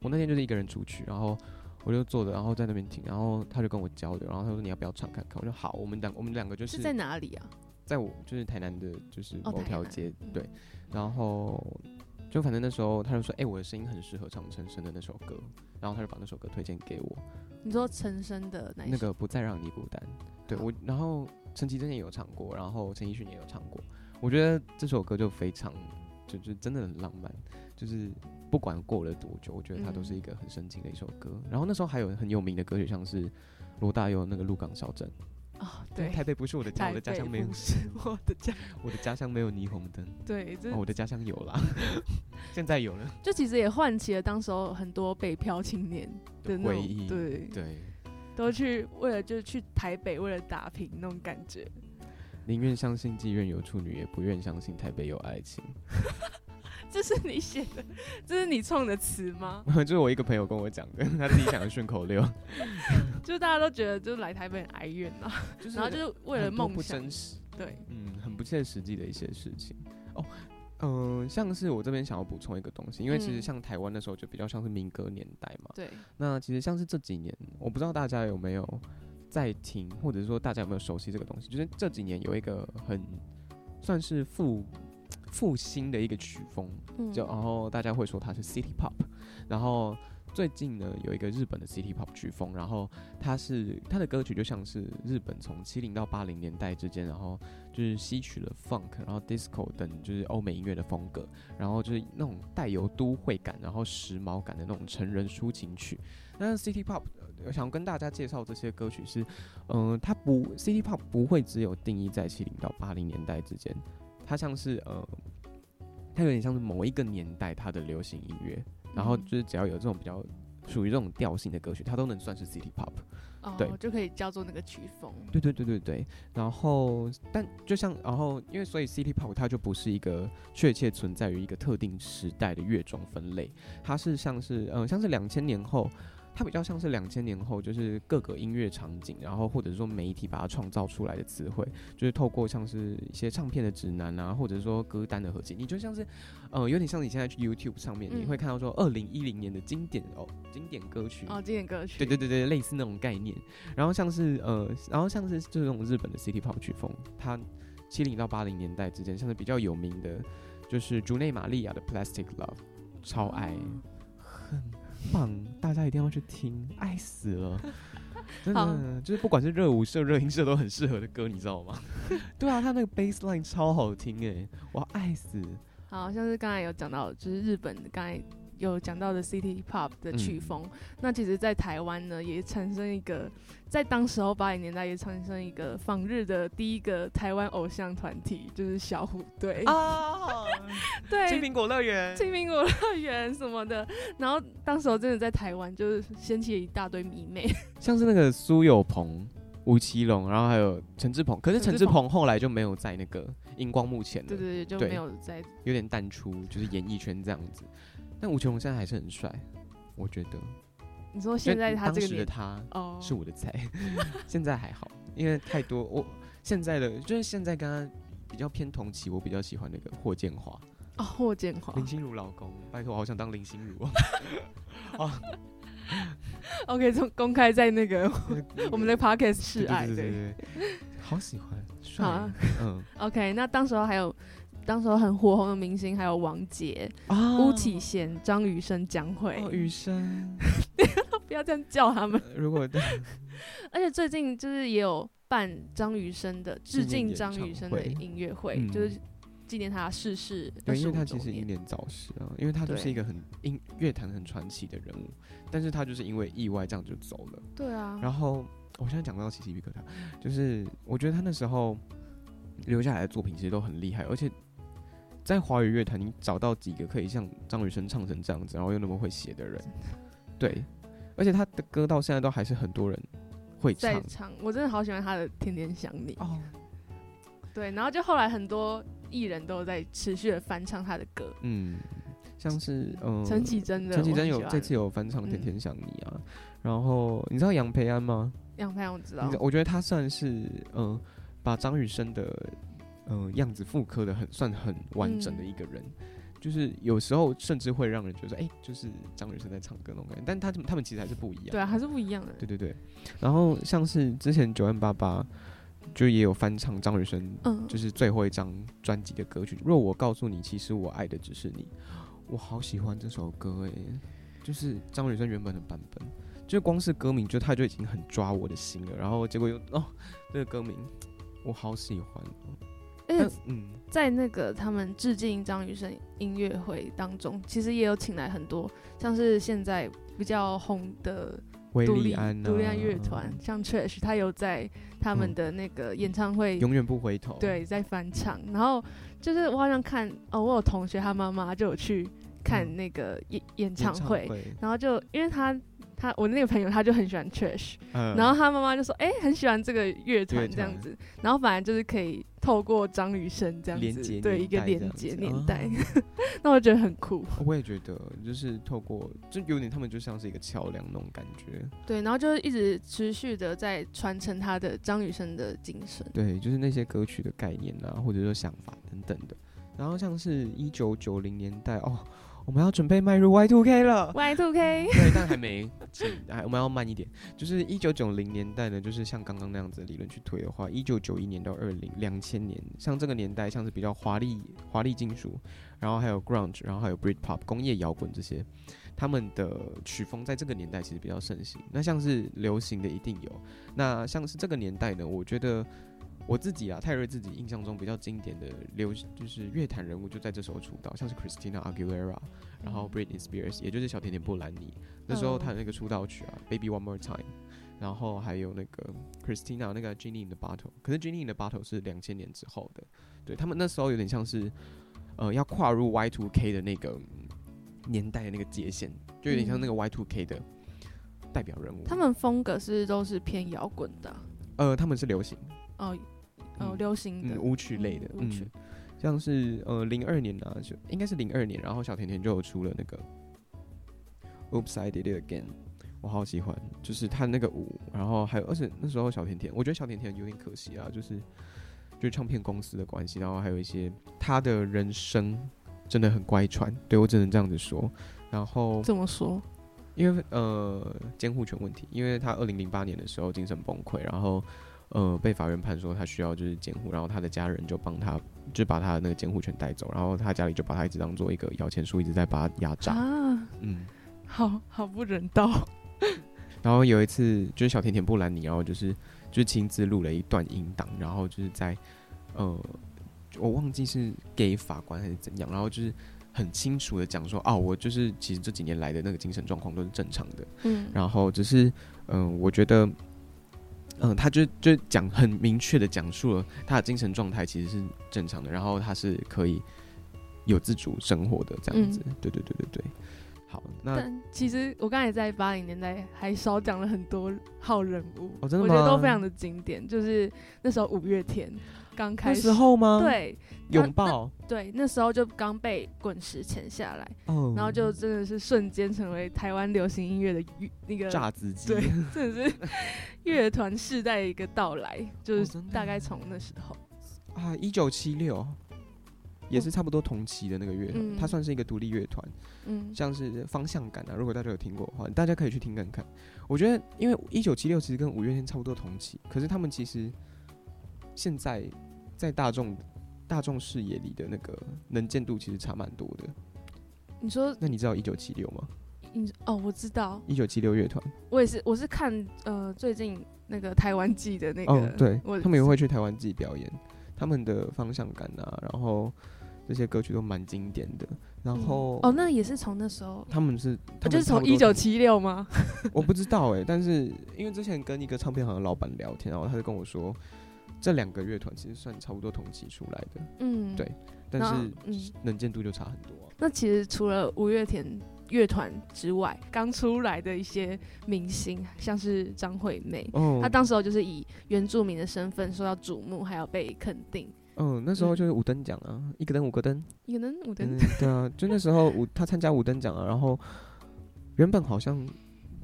我那天就是一个人出去，然后我就坐着，然后在那边听，然后他就跟我交流，然后他说你要不要唱看看，我说好，我们两我们两个就是是在哪里啊？在我就是台南的，就是某条街，嗯。对，然后就反正那时候他就说，哎、我的声音很适合唱陈升的那首歌，然后他就把那首歌推荐给我，你说陈升的哪一首？那个不再让你孤单，对我，然后陈绮贞也有唱过，然后陈奕迅也有唱过，我觉得这首歌就非常，就就真的很浪漫，就是不管过了多久，我觉得它都是嗯一个很深情的一首歌。然后那时候还有很有名的歌曲，像是罗大佑那个《鹿港小镇》，啊，对，台北不是我的家，我的家乡没有，[LAUGHS] 是我的家，[LAUGHS] 我的家乡没有霓虹灯。对，这哦，我的家乡有啦，现在有了就其实也唤起了当时候很多北漂青年的回忆。对，对，都去为了就是去台北为了打拼那种感觉。宁愿相信妓院有处女，也不愿相信台北有爱情。[LAUGHS] 这是你写的，这是你创的词吗？[LAUGHS] 就是我一个朋友跟我讲的，他自己想的顺口溜，[LAUGHS] 就是大家都觉得就是来台北很哀怨啊，就是然后就是为了梦想不真实，对，嗯，很不切实际的一些事情。哦，嗯、像是我这边想要补充一个东西，因为其实嗯。像台湾那时候就比较像是民歌年代嘛，对，那其实像是这几年，我不知道大家有没有在听，或者是说大家有没有熟悉这个东西，就是这几年有一个很算是复复兴的一个曲风，嗯。就然后大家会说它是 City Pop，然后最近呢有一个日本的 City Pop 曲风，然后它是它的歌曲就像是日本从七零到八零年代之间，然后就是吸取了 Funk，然后 Disco 等就是欧美音乐的风格，然后就是那种带有都会感，然后时髦感的那种成人抒情曲。那 City Pop，呃我想跟大家介绍这些歌曲是，嗯、它不 City Pop 不会只有定义在七零到八零年代之间，它像是呃，它有点像是某一个年代它的流行音乐，然后嗯就是只要有这种比较属于这种调性的歌曲，它都能算是 City Pop。对哦，就可以叫做那个曲风。对对对对对，然后但就像然后因为所以 City Pop 它就不是一个确切存在于一个特定时代的乐种分类，它是像是呃像是两千年后它比较像是两千年后就是各个音乐场景，然后或者说媒体把它创造出来的词汇，就是透过像是一些唱片的指南啊，或者说歌单的合集，你就像是呃有点像你现在去 YouTube 上面，你嗯。会看到说二零一零年的经典哦经典歌曲。哦，经典歌曲，对对对对，类似那种概念。然后像是呃，然后像是这种日本的 City Pop 曲风，它七零到八零年代之间，像是比较有名的，就是竹内玛利亚的 Plastic Love，超爱，很 [LAUGHS] 棒，大家一定要去听，[LAUGHS] 爱死了。[LAUGHS] 真的就是不管是热舞社、热音社都很适合的歌，你知道吗？[LAUGHS] 对啊，他那个 bass line 超好听哎，我爱死。好像是刚才有讲到，就是日本刚才有讲到的 City Pop 的曲嗯风。那其实，在台湾呢，也产生一个，在当时候八零年代也产生一个访日的第一个台湾偶像团体，就是小虎队。啊，对，[LAUGHS] 青苹果乐园，青苹果乐园什么的。然后当时候真的在台湾，就是掀起了一大堆迷妹。[LAUGHS] 像是那个苏有朋、吴奇隆，然后还有陈志鹏，可是陈志陈志朋朋后来就没有在那个荧光幕前了，对对对，就对没有在有点淡出，就是演艺圈这样子。但吴奇隆现在还是很帅，我觉得。你说现在他这个年时的他哦，是我的菜，[LAUGHS] 现在还好，因为太多我现在的就是现在跟他比较偏同期，我比较喜欢那个霍建华、哦，霍建华林心如老公，拜托，我好想当林心如哦。[LAUGHS] [LAUGHS] OK，从公开在那个我们的 Podcast 对示爱，对对对对，好喜欢，帅好，嗯 OK，那当时候还有，当时候很火红的明星还有王杰、啊巫启贤、张雨生、江蕙，哦，雨生，[LAUGHS] 不要这样叫他们。呃如果 [LAUGHS] 而且最近就是也有办张雨生的致敬张雨生的音乐会，嗯。就是纪念他逝世对，因为他其实英年早逝啊，因为他就是一个很音乐坛很传奇的人物，但是他就是因为意外这样就走了。对啊，然后我现在讲到起鸡皮疙瘩，就是我觉得他那时候留下来的作品其实都很厉害，而且在华语乐坛，你找到几个可以像张雨生唱成这样子，然后又那么会写的人，[LAUGHS] 对，而且他的歌到现在都还是很多人会唱。在唱，我真的好喜欢他的《天天想你》。哦，对，然后就后来很多艺人都有在持续的翻唱他的歌，嗯，像是嗯，陈绮贞的，陈绮贞有这次有翻唱《天嗯天想你》啊，然后你知道杨培安吗？杨培安我知道，我觉得他算是嗯、呃把张雨生的嗯、呃样子复刻的很算很完整的一个人，就是有时候甚至会让人觉得哎、就是张雨生在唱歌那种感觉，但他们他们其实还是不一样。对啊，还是不一样的。对对对，然后像是之前九万八八就也有翻唱张雨生嗯，就是最后一张专辑的歌曲《若我告诉你，其实我爱的只是你》，我好喜欢这首歌哎，就是张雨生原本的版本，就光是歌名就他就已经很抓我的心了，然后结果又哦这个歌名我好喜欢而且嗯在那个他们致敬张雨生音乐会当中，其实也有请来很多像是现在比较红的维独立利安、啊、独立安乐团，像 Trash，他有在他们嗯。的那个演唱会、永远不回头，，对在翻唱，然后就是我好像看哦，我有同学他妈妈就有去看嗯。那个演演演唱，会，然后就因为他他我那个朋友他就很喜欢 Trash，、嗯然后他妈妈就说哎、很喜欢这个乐团这样子，然后反而就是可以透过张雨生这样子对一个连接年代，哦 [LAUGHS] 那我觉得很酷。我也觉得就是透过就有点他们就像是一个桥梁那种感觉，对，然后就是一直持续的在传承他的张雨生的精神。对，就是那些歌曲的概念啊，或者说想法等等的。然后像是一九九零年代哦，我们要准备迈入 Y two K 了。Y Two K，对，但还没，请还我们要慢一点。就是一九九零年代呢，就是像刚刚那样子的理论去推的话，一九九一年到二零两千年，像这个年代，像是比较华丽华丽金属，然后还有 grunge，然后还有 Britpop 工业摇滚这些，他们的曲风在这个年代其实比较盛行。那像是流行的一定有，那像是这个年代呢，我觉得。我自己啊，泰瑞自己印象中比较经典的流就是乐坛人物就在这时候出道，像是 Christina Aguilera，然后 Britney Spears，也就是小甜甜布兰妮，那时候她的那个出道曲啊，Baby One More Time，然后还有那个 Christina 那个 Genie in the Bottle，可是 Genie in the Bottle 是两千年之后的，对他们那时候有点像是呃要跨入 Y two K 的那个嗯年代的那个界限，就有点像那个 Y two K 的代表人物。他们风格是都是偏摇滚的啊、呃他们是流行，哦哦，嗯流行的嗯舞曲类的，嗯舞曲嗯，像是呃零二年啊，就应该是零二年，然后小甜甜就有出了那个 Oops I Did It Again。我好喜欢，就是他那个舞，然后还有，而且那时候小甜甜，我觉得小甜甜有点可惜啊，就是就是唱片公司的关系，然后还有一些他的人生真的很乖舛，对我只能这样子说。然后怎么说，因为呃监护权问题，因为他二零零八年的时候精神崩溃，然后呃被法院判说他需要就是监护，然后他的家人就帮他就把他的那个监护权带走，然后他家里就把他一直当做一个摇钱树，一直在把他压榨。啊，嗯，好好不人道。[LAUGHS] 然后有一次就是小甜甜布兰妮，然后就是就是亲自录了一段音档，然后就是在呃我忘记是给法官还是怎样，然后就是很清楚的讲说，哦，我就是其实这几年来的那个精神状况都是正常的，嗯，然后只是嗯、我觉得。嗯，他就就讲很明确的讲述了他的精神状态其实是正常的，然后他是可以有自主生活的这样子。对对对对对。好，那但其实我刚才在八零年代还少讲了很多号人物，哦真的我觉得都非常的经典。就是那时候五月天刚开那始，时候吗？，对拥抱。对，那时候就刚被滚石签下来，哦，然后就真的是瞬间成为台湾流行音乐的那个炸子鸡，对，[LAUGHS] 真的是乐团世代的一个到来，就是大概从那时候，啊，一九七六，也是差不多同期的那个乐团，嗯它算是一个独立乐团，嗯，像是方向感啊。如果大家有听过的话，大家可以去听看看。我觉得，因为一九七六其实跟五月天差不多同期，可是他们其实现在在大众大众视野里的那个能见度其实差蛮多的。你说那你知道一九七六吗？你哦，我知道，一九七六乐团，我也是，我是看呃最近那个台湾季的那个，哦，对，他们也会去台湾自己表演，他们的方向感啊，然后这些歌曲都蛮经典的。然后、哦，那也是从那时候，他们是，他就是从一九七六吗？[LAUGHS] 我不知道哎、但是因为之前跟一个唱片行的老板聊天，然后他就跟我说，这两个乐团其实算差不多同期出来的，嗯，对但是嗯，能见度就差很多啊。那其实除了五月天乐团之外，刚出来的一些明星，像是张惠妹，哦她当时候就是以原住民的身份受到瞩目，还有被肯定。嗯，那时候嗯。就是五等奖啊，一个灯五个灯，可能我的嗯，对啊，就那时候五他参加五等奖啊，然后原本好像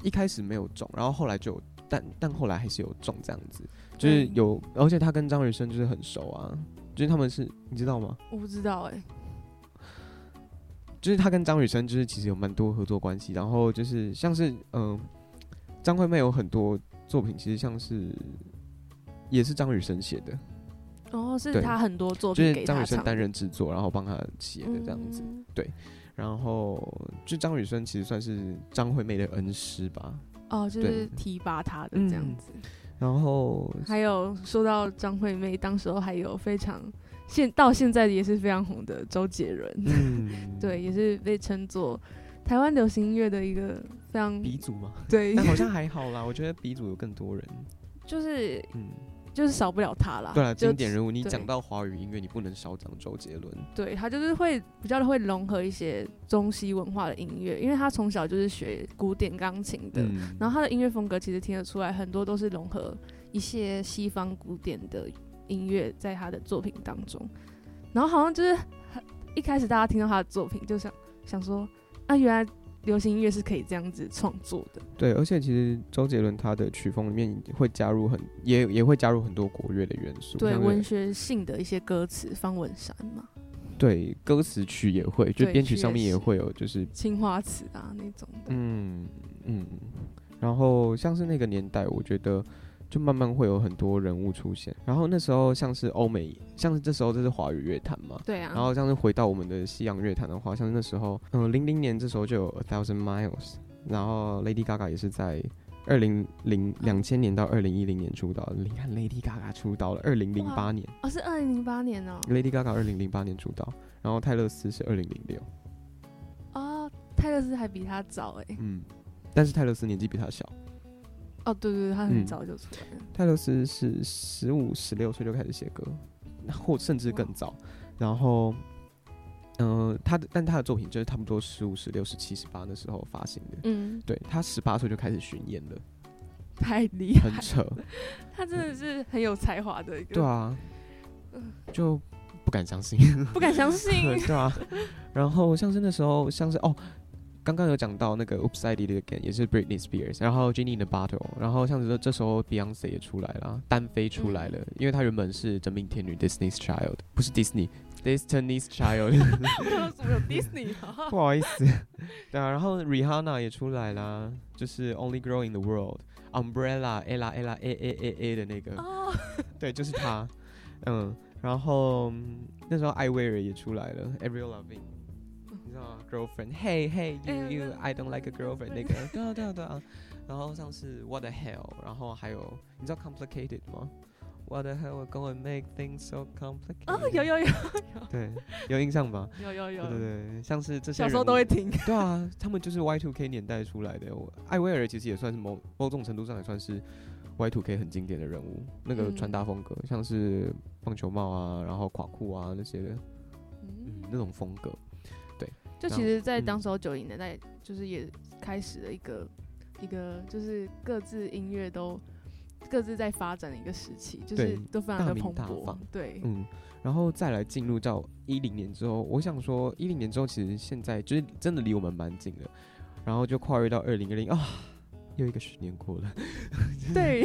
一开始没有中，然后后来就有，但但后来还是有中这样子，就是嗯有，而且他跟张雨生就是很熟啊，就是他们是你知道吗？我不知道哎、就是他跟张雨生就是其实有蛮多合作关系，然后就是像是嗯，张惠妹有很多作品，其实像是也是张雨生写的，哦，是他很多作就是品给张雨生担任制作，然后帮他写的这样子。嗯然后就张雨生其实算是张惠妹的恩师吧。哦，就是提拔他的这样嗯子。然后还有说到张惠妹，当时候还有非常现到现在也是非常红的周杰伦，嗯，[LAUGHS] 对，也是被称作台湾流行音乐的一个非常鼻祖嘛，对，但好像 [LAUGHS] 还好啦，我觉得鼻祖有更多人。就是嗯，就是少不了他啦。对啊，经典人物，你讲到华语音乐，你不能少讲周杰伦。对他就是会比较会融合一些中西文化的音乐，因为他从小就是学古典钢琴的，嗯，然后他的音乐风格其实听得出来，很多都是融合一些西方古典的音乐在他的作品当中。然后好像就是很一开始大家听到他的作品，就想想说，啊，原来流行音乐是可以这样子创作的。对，而且其实周杰伦他的曲风里面会加入很也也会加入很多国乐的元素，对文学性的一些歌词，方文山嘛，对歌词曲也会，就编曲上面也会有就是青花瓷啊那种的。嗯嗯，然后像是那个年代，我觉得就慢慢会有很多人物出现。然后那时候像是欧美，像是这时候这是华语乐坛嘛。对啊，然后像是回到我们的西洋乐坛的话，像是那时候，嗯，零零年这时候就有 A Thousand Miles，然后 Lady Gaga 也是在二零零两千年到二零一零年出道。你看 Lady Gaga 出道了，二零零八年哦是二零零八年哦，，Lady Gaga 二零零八年出道，然后泰勒斯是二零零六，哦泰勒斯还比他早哎，嗯，但是泰勒斯年纪比他小。哦对对对，他嗯很早就出来了。泰勒斯是十五、十六岁就开始写歌，或甚至更早。然后，嗯、他的但他的作品就是差不多十五、十六、十七、十八的时候发行的。嗯，对他十八岁就开始巡演了，[LAUGHS] 太厉害了，很扯。他真的是很有才华的一个，对啊，就不敢相信。不敢相信。[LAUGHS] 对啊，[LAUGHS] 然后像是那时候，像是哦，刚刚有讲到那个 Oops I Did It Again 也是 Britney Spears，然后 in the Bottle，然后像是说这时候 Beyonce 也出来了，单飞出来了，因为她原本是真命天女 Disney's Child，不是 Disney。Destiny's Child，怎么有 Disney 啊？不好意思，对啊，然后 Rihanna 也出来啦，就是 Only Girl in the World，Umbrella Ella Ella A A A A 的那个，哦，对，就是她，嗯，然后嗯那时候艾薇儿也出来了，Avril Lavigne，你知道吗？Girlfriend，Hey Hey 哎 You You I don't like a girlfriend 那个，对啊对啊对啊，然后像是 What the Hell，然后还有你知道 Complicated 吗？What the hell we're gonna make things so complicated？哦，有有有有对，有印象吧？有有有，对对对，像是这些小时候人都会听。对啊，他们就是 Y two K 年代出来的。我艾薇儿其实也算是某某种程度上也算是 Y two K 很经典的人物，那个嗯穿搭风格，像是棒球帽啊，然后垮裤啊那些的，嗯嗯，，那种风格。就其实，在嗯当时候九零年代，就是也开始了一个一个，就是各自音乐都各自在发展的一个时期，就是都非常的蓬勃。对，嗯，然后再来进入到一零年之后，我想说一零年之后，其实现在就是真的离我们蛮近的，然后就跨越到二零二零啊，又一个十年过了。[LAUGHS] 对，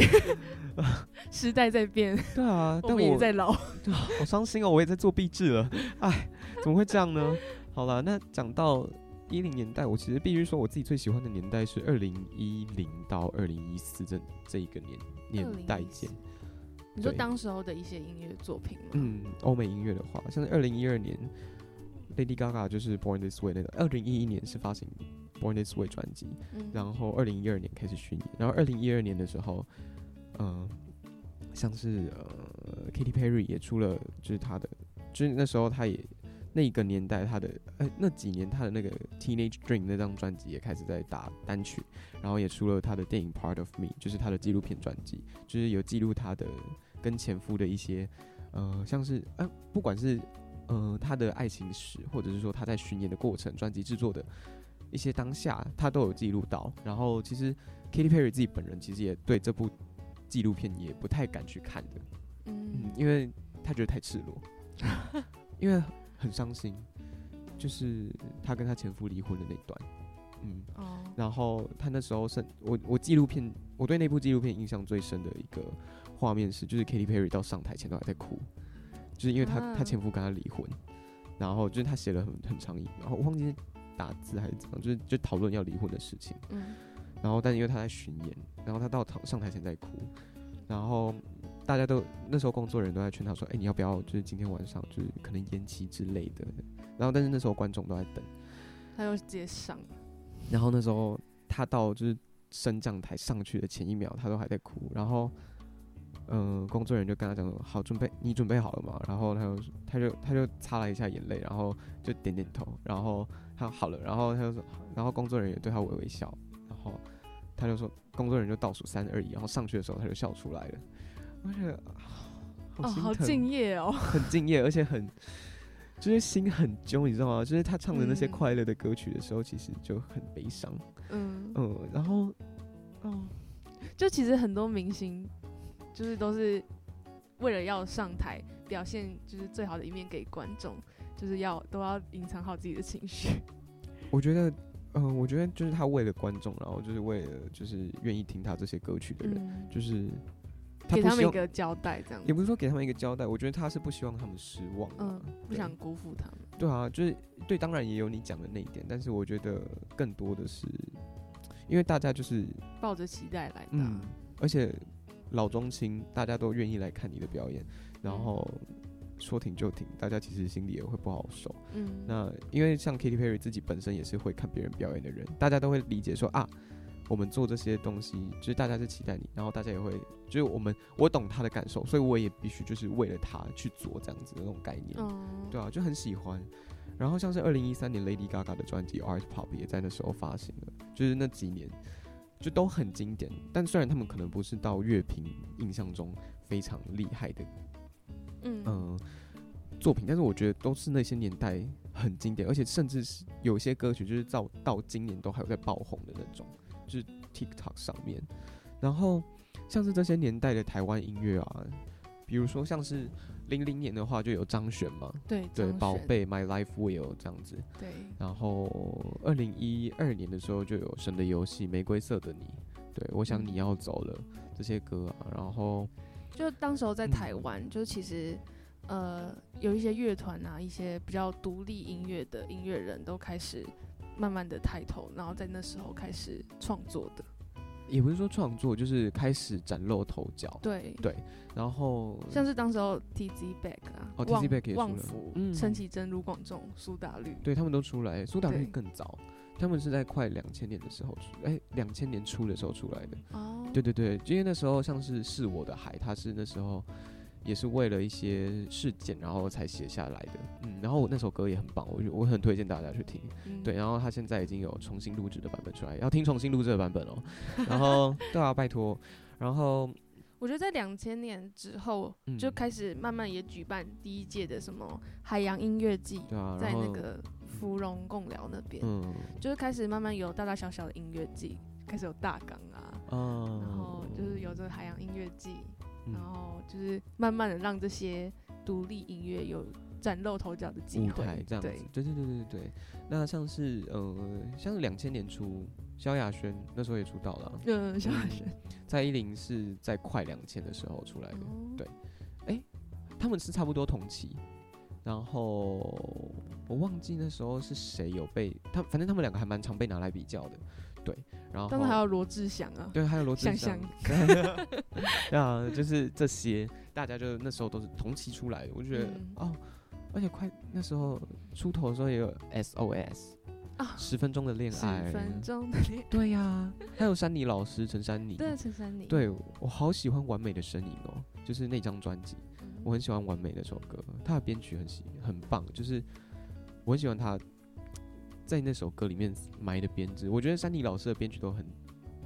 [LAUGHS] 时代在变，[LAUGHS] 对啊，我但我在老。好伤心哦，我也在做壁纸了，哎，怎么会这样呢？好了，那讲到一零年代，我其实必须说，我自己最喜欢的年代是二零一零到二零一四这这一个年年代间。你说当时候的一些音乐作品吗？嗯，欧美音乐的话，像是二零一二年，Lady Gaga 就是 Born This Way 那个，二零一一年是发行 Born This Way 专辑，嗯，然后二零一二年开始巡演，然后二零一二年的时候，嗯、像是呃 Katy Perry 也出了，就是他的，就是那时候他也那个年代他的呃那几年他的那个 Teenage Dream 那张专辑也开始在打单曲，然后也出了他的电影 Part of Me，就是他的纪录片专辑，就是有记录他的跟前夫的一些呃像是呃不管是呃他的爱情史，或者是说他在巡演的过程、专辑制作的一些当下，他都有记录到。然后其实 Katy Perry 自己本人其实也对这部纪录片也不太敢去看的，嗯。嗯，因为他觉得太赤裸，[LAUGHS] 因为很伤心，就是她跟她前夫离婚的那段，嗯。哦，然后她那时候是我我纪录片，我对那部纪录片印象最深的一个画面是，就是 Katy Perry 到上台前都还在哭，就是因为她她啊前夫跟她离婚，然后就是她写了很很长一，然后我忘记是打字还是怎样，就是就讨论要离婚的事情，嗯，然后但是因为她在巡演，然后她到上上台前在哭，然后大家都那时候工作人员都在劝他说，哎、你要不要就是今天晚上就是可能延期之类的，然后但是那时候观众都在等。他又直接上，然后那时候他到就是升降台上去的前一秒，他都还在哭。然后，嗯、工作人员就跟他讲说：“好，准备，你准备好了吗？”然后他就他就他就擦了一下眼泪，然后就点点头，然后他好了，然后他就说，然后工作人员对他微微笑，然后他就说，工作人员就倒数三二一，然后上去的时候他就笑出来了。我觉得哦，好敬业哦，[LAUGHS] 很敬业，而且很就是心很揪，你知道吗？就是他唱的那些嗯快乐的歌曲的时候，其实就很悲伤。嗯，嗯，然后，哦，就其实很多明星，就是都是为了要上台表现就是最好的一面给观众，就是要都要隐藏好自己的情绪。[LAUGHS] 我觉得，嗯、我觉得就是他为了观众，然后就是为了就是愿意听他这些歌曲的人，嗯，就是他给他们一个交代，这样。也不是说给他们一个交代，我觉得他是不希望他们失望、啊，嗯，不想辜负他们。对啊，就是对，当然也有你讲的那一点，但是我觉得更多的是，因为大家就是抱着期待来的而且老中青大家都愿意来看你的表演，然嗯。后说停就停，大家其实心里也会不好受。嗯，那因为像 Katy Perry 自己本身也是会看别人表演的人，大家都会理解说啊，我们做这些东西，就是大家是期待你，然后大家也会，就是我们我懂他的感受，所以我也必须就是为了他去做这样子的那种概念。嗯，对啊，就很喜欢。然后像是二零一三年 Lady Gaga 的专辑《Art Pop》也在那时候发行了，就是那几年就都很经典。但虽然他们可能不是到乐评印象中非常厉害的嗯嗯、作品，但是我觉得都是那些年代很经典，而且甚至是有些歌曲就是到到今年都还有在爆红的那种，就是 TikTok 上面。然后像是这些年代的台湾音乐啊，比如说像是零零年的话就有张悬嘛，对对，宝贝 My Life Will 这样子。对然后二零一二年的时候就有《神的游戏》《玫瑰色的你》，对我想你要走了这些歌啊，然后就当时候在嗯台湾，就是其实呃有一些乐团啊，一些比较独立音乐的音乐人都开始慢慢的抬头，然后在那时候开始创作的。也不是说创作，就是开始崭露头角。对对然后像是当时候 TZ Back 啊，哦 TZ Back 也出了、嗯陈绮贞、卢广仲、苏打绿，对他们都出来，苏打绿更早，他们是在快两千年的时候出，哎，两千年初的时候出来的。哦，对对对，因为那时候像是是我的海，他是那时候也是为了一些事件，然后才写下来的。嗯，然后我那首歌也很棒，我就我很推荐大家去听。嗯对，然后他现在已经有重新录制的版本出来，要听重新录制的版本哦。[LAUGHS] 然后对啊，拜托。然后我觉得在两千年之后，嗯就开始慢慢也举办第一届的什么海洋音乐季，对啊，在那个芙蓉共寮那边，嗯就是开始慢慢有大大小小的音乐季，开始有大港啊，嗯，然后就是有这个海洋音乐季，嗯然后就是慢慢的让这些独立音乐有崭露头角的机舞会，台这样子。对，，对对对对对。那像是呃，像是两千年初，萧亚轩那时候也出道了啊，嗯，萧亚轩，蔡依林是在快两千的时候出来的，哦。对。他们是差不多同期。然后我忘记那时候是谁有被他，反正他们两个还蛮常被拿来比较的，对。然后还有罗志祥啊，对，还有罗志祥，[LAUGHS] 对啊，就是这些，大家就那时候都是同期出来的，我就觉得、嗯。哦，而且快那时候出头的时候也有 SOS 啊十分钟的恋爱十，分。钟的恋爱，对呀、还有山妮老师陈珊妮，对，陈珊妮，对我好喜欢完美的身影哦，就是那张专辑，嗯，我很喜欢完美那首歌，他的编曲很喜很棒，就是我很喜欢他在那首歌里面埋的编制，我觉得山妮老师的编曲都很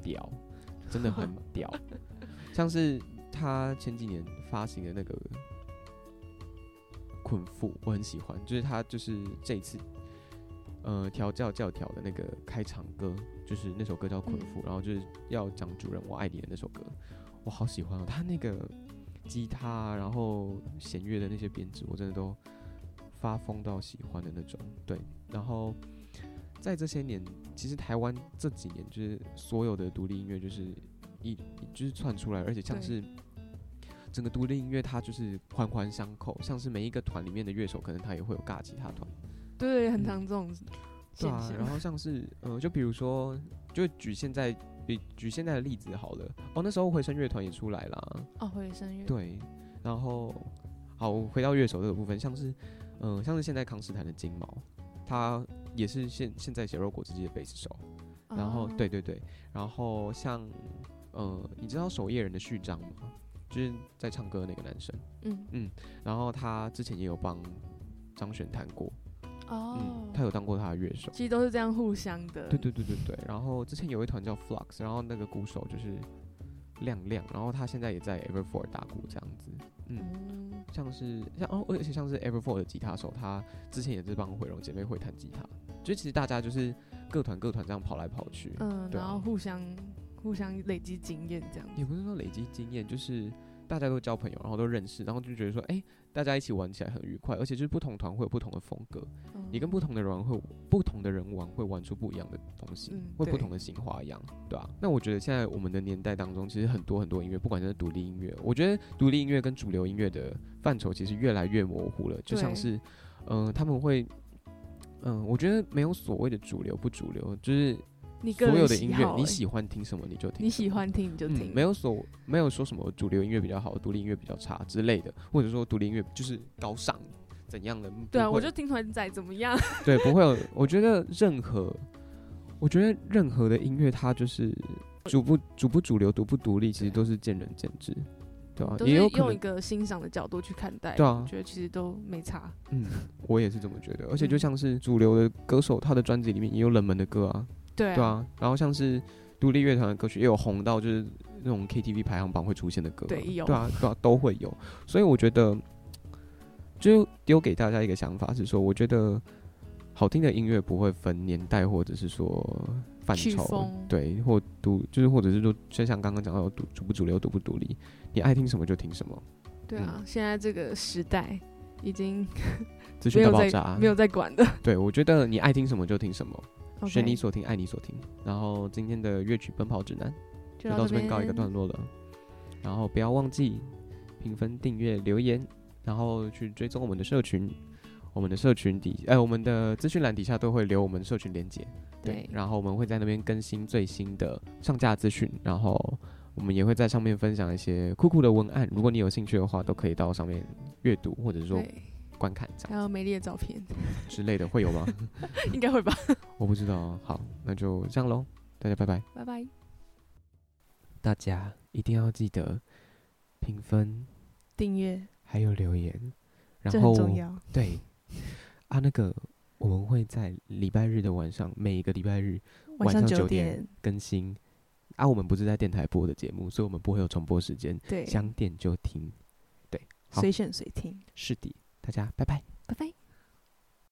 屌，真的很 [LAUGHS] 屌，像是他前几年发行的那个《捆缚》，我很喜欢，就是他就是这一次。呃，调教教条的那个开场歌，就是那首歌叫《捆缚》，嗯然后就是要讲主人我爱你的那首歌，我好喜欢哦。他那个吉他啊，然后弦乐的那些编制，我真的都发疯到喜欢的那种。对，然后在这些年，其实台湾这几年就是所有的独立音乐就是一就是窜出来，而且像是整个独立音乐它就是环环相扣，像是每一个团里面的乐手，可能他也会有尬吉他团。对，很嗯常这种对现啊，然，后像是呃，就比如说，就举现在比举现在的例子好了。哦，那时候回声乐团也出来啦。哦，回声乐，对，然后好，回到乐手这个部分，像是嗯、呃像是现在康斯坦的金毛，他也是现现在血肉果汁机的贝斯手。然后哦对，对对，然后像呃，你知道守夜人的序章吗？就是在唱歌的那个男生。嗯，然后他之前也有帮张悬弹过，哦嗯，，他有当过他的乐手。其实都是这样互相的，对对对对对，然后之前有一团叫 Flux，然后那个鼓手就是亮亮，然后他现在也在 Everfour 打鼓这样子，嗯，嗯，像是像哦，而且像是 Everfour 的吉他手，他之前也是帮毁容姐妹会弹吉他，就其实大家就是各团各团这样跑来跑去，嗯，啊。然后互相互相累积经验这样，也不是说累积经验，就是大家都交朋友，然后都认识，然后就觉得说，哎、大家一起玩起来很愉快，而且就是不同团会有不同的风格，你跟不同的人玩会不同的人玩会玩出不一样的东西，嗯会不同的新花样，对啊。那我觉得现在我们的年代当中，其实很多很多音乐，不管是独立音乐，我觉得独立音乐跟主流音乐的范畴其实越来越模糊了，就像是，嗯、他们会，嗯、我觉得没有所谓的主流不主流，就是你个人所有的音乐你喜欢听什么你就听，你喜。欢听你就听，嗯，没有所没有说什么主流音乐比较好，独立音乐比较差之类的，或者说独立音乐就是高尚怎样的？对啊，我就听团仔怎么样，[LAUGHS] 对，不会有。我觉得任何，我觉得任何的音乐，它就是主不主不主流，独不独立，其实都是见仁见智，对吧、都是也有，用一个欣赏的角度去看待，对啊我觉得其实都没差，嗯，我也是这么觉得。而且就嗯像是主流的歌手，他的专辑里面也有冷门的歌啊，对对，啊。然后像是独立乐团的歌曲，也有红到就是那种 KTV 排行榜会出现的歌啊、对有对啊，对啊，都会有。所以我觉得，就丢给大家一个想法是说，我觉得好听的音乐不会分年代或者是说范畴，对，或独就是或者是说，就像刚刚讲到独主不主流、独不独立，你爱听什么就听什么，对啊，现在这个时代已经资讯没有在大爆炸，没有在管的。对我觉得你爱听什么就听什么，选你所听，爱你所听。然后今天的乐曲奔跑指南就就到这边告一个段落了。然后不要忘记评分、订阅、留言，然后去追踪我们的社群。我们的社群底，哎、我们的资讯栏底下都会留我们社群连接。对，然后我们会在那边更新最新的上架资讯，然后我们也会在上面分享一些酷酷的文案。如果你有兴趣的话，都可以到上面阅读或者说对，观看这样还有美丽的照片，[LAUGHS] 之类的，会有吗？[LAUGHS] 应该会吧？[LAUGHS] 我不知道。好，那就这样喽，大家拜拜。拜拜。大家一定要记得评分订阅还有留言，然后很重要。对啊，那个我们会在礼拜日的晚上，每一个礼拜日晚上上九点，更新。啊，我们不是在电台播的节目，所以我们不会有重播时间，对，想点就听。对，好随选随听。是的，大家拜拜。拜拜。